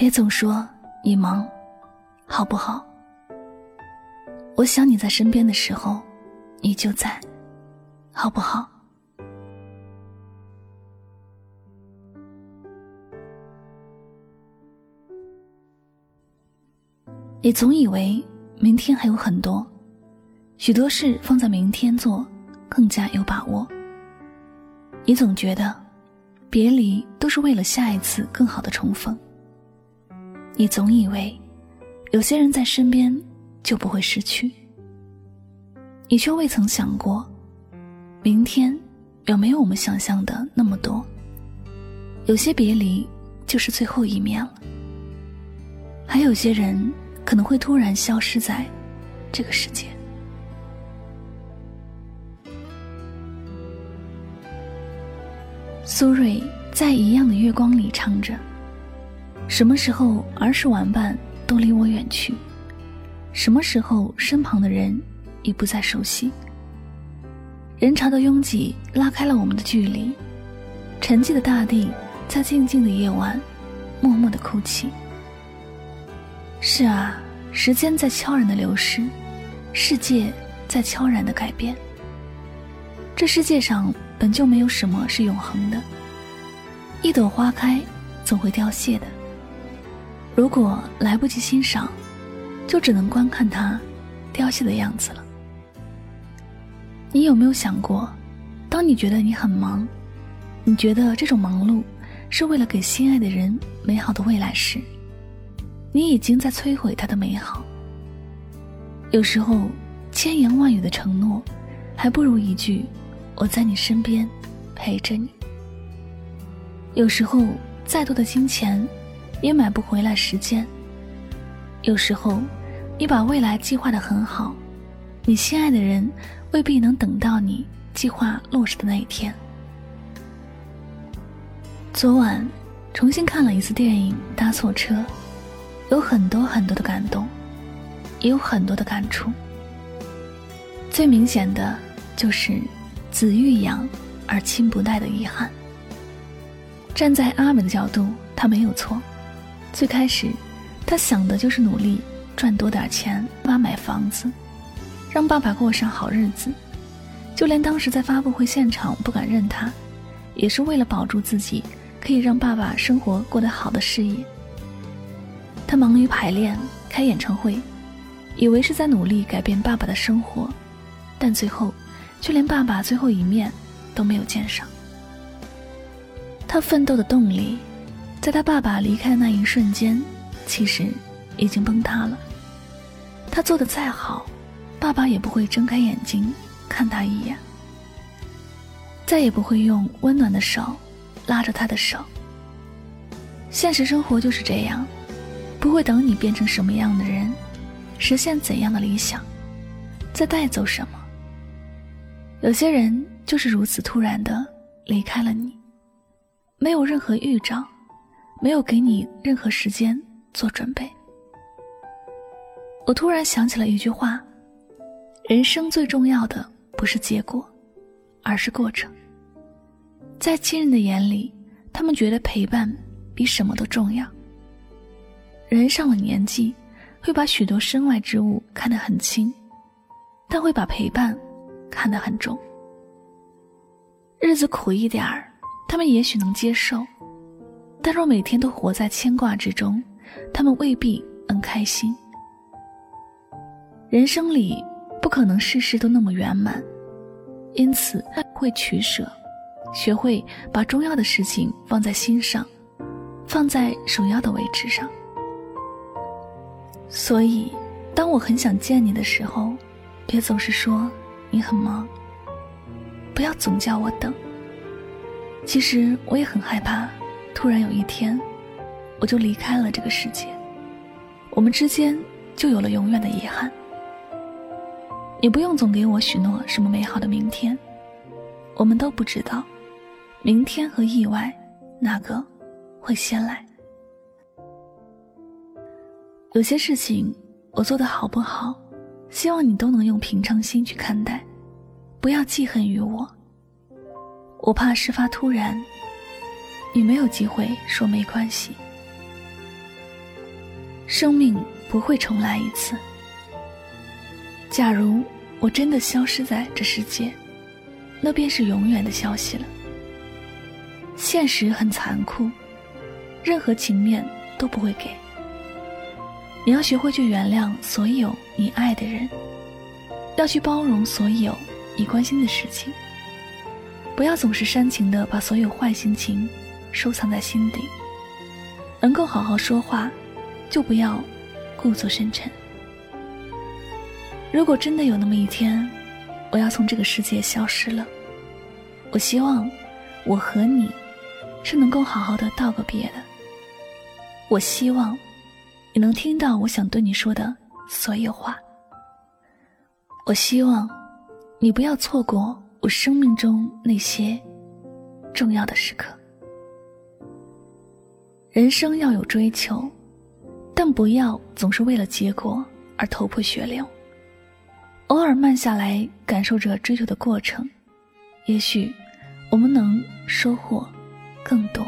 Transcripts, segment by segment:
别总说你忙，好不好？我想你在身边的时候，你就在，好不好？你总以为明天还有很多，许多事放在明天做更加有把握。你总觉得，别离都是为了下一次更好的重逢。你总以为，有些人在身边就不会失去，你却未曾想过，明天有没有我们想象的那么多？有些别离就是最后一面了，还有些人可能会突然消失在这个世界。苏芮在《一样的月光》里唱着。什么时候儿时玩伴都离我远去？什么时候身旁的人已不再熟悉？人潮的拥挤拉开了我们的距离，沉寂的大地在静静的夜晚默默的哭泣。是啊，时间在悄然的流逝，世界在悄然的改变。这世界上本就没有什么是永恒的，一朵花开总会凋谢的。如果来不及欣赏，就只能观看它凋谢的样子了。你有没有想过，当你觉得你很忙，你觉得这种忙碌是为了给心爱的人美好的未来时，你已经在摧毁他的美好。有时候，千言万语的承诺，还不如一句“我在你身边，陪着你”。有时候，再多的金钱。也买不回来时间。有时候，你把未来计划的很好，你心爱的人未必能等到你计划落实的那一天。昨晚重新看了一次电影《搭错车》，有很多很多的感动，也有很多的感触。最明显的就是子欲养而亲不待的遗憾。站在阿美的角度，他没有错。最开始，他想的就是努力赚多点钱，妈买房子，让爸爸过上好日子。就连当时在发布会现场不敢认他，也是为了保住自己可以让爸爸生活过得好的事业。他忙于排练、开演唱会，以为是在努力改变爸爸的生活，但最后却连爸爸最后一面都没有见上。他奋斗的动力。在他爸爸离开的那一瞬间，其实已经崩塌了。他做的再好，爸爸也不会睁开眼睛看他一眼，再也不会用温暖的手拉着他的手。现实生活就是这样，不会等你变成什么样的人，实现怎样的理想，再带走什么。有些人就是如此突然的离开了你，没有任何预兆。没有给你任何时间做准备。我突然想起了一句话：人生最重要的不是结果，而是过程。在亲人的眼里，他们觉得陪伴比什么都重要。人上了年纪，会把许多身外之物看得很轻，但会把陪伴看得很重。日子苦一点儿，他们也许能接受。但若每天都活在牵挂之中，他们未必能开心。人生里不可能事事都那么圆满，因此会取舍，学会把重要的事情放在心上，放在首要的位置上。所以，当。当我很想见你的时候，别总是说你很忙。不要总叫我等。其实我也很害怕，突然有一天，我就离开了这个世界，我们之间就有了永远的遗憾。你不用总给我许诺什么美好的明天，我们都不知道，明天和意外，哪个会先来？有些事情我做的好不好，希望你都能用平常心去看待，不要记恨于我。我怕事发突然，你没有机会说没关系。生命不会重来一次。假如我真的消失在这世界，那便是永远的消息了。现实很残酷，任何情面都不会给。你要学会去原谅所有你爱的人，要去包容所有你关心的事情。不要总是煽情的把所有坏心情收藏在心底。能够好好说话，就不要故作深沉。如果真的有那么一天，我要从这个世界消失了，我希望我和你是能够好好的道个别的。我希望你能听到我想对你说的所有话。我希望你不要错过我生命中那些重要的时刻。人生要有追求，但不要总是为了结果而头破血流。偶尔慢下来，感受着追求的过程，也许我们能收获更多。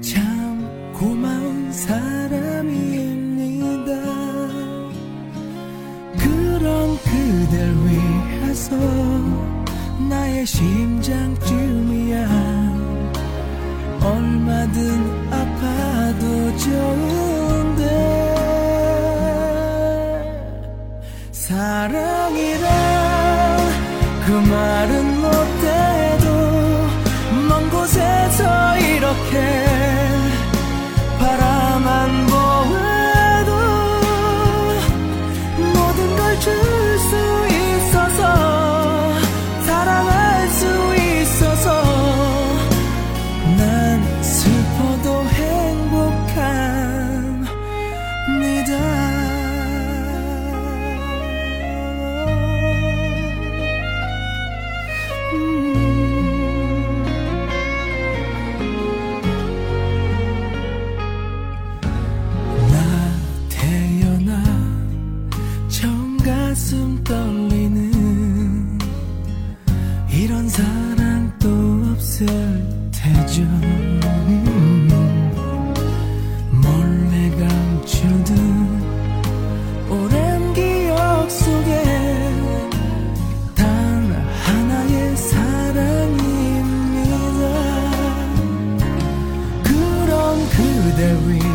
참 고마운 사람입니다. 그런 그댈 위해서 나의 심장쯤이야 얼마든 아파도 좋은 사랑이란 그 말은 못해도 먼 곳에서 이렇게 바라만 보아도 모든 걸 줄 수 있어서 사랑할 수 있어서 난 슬퍼도 행복합니다. 없을 테죠 몰래 감추던 오랜 기억 속에 단 하나의 사랑입니다 그런 그대 위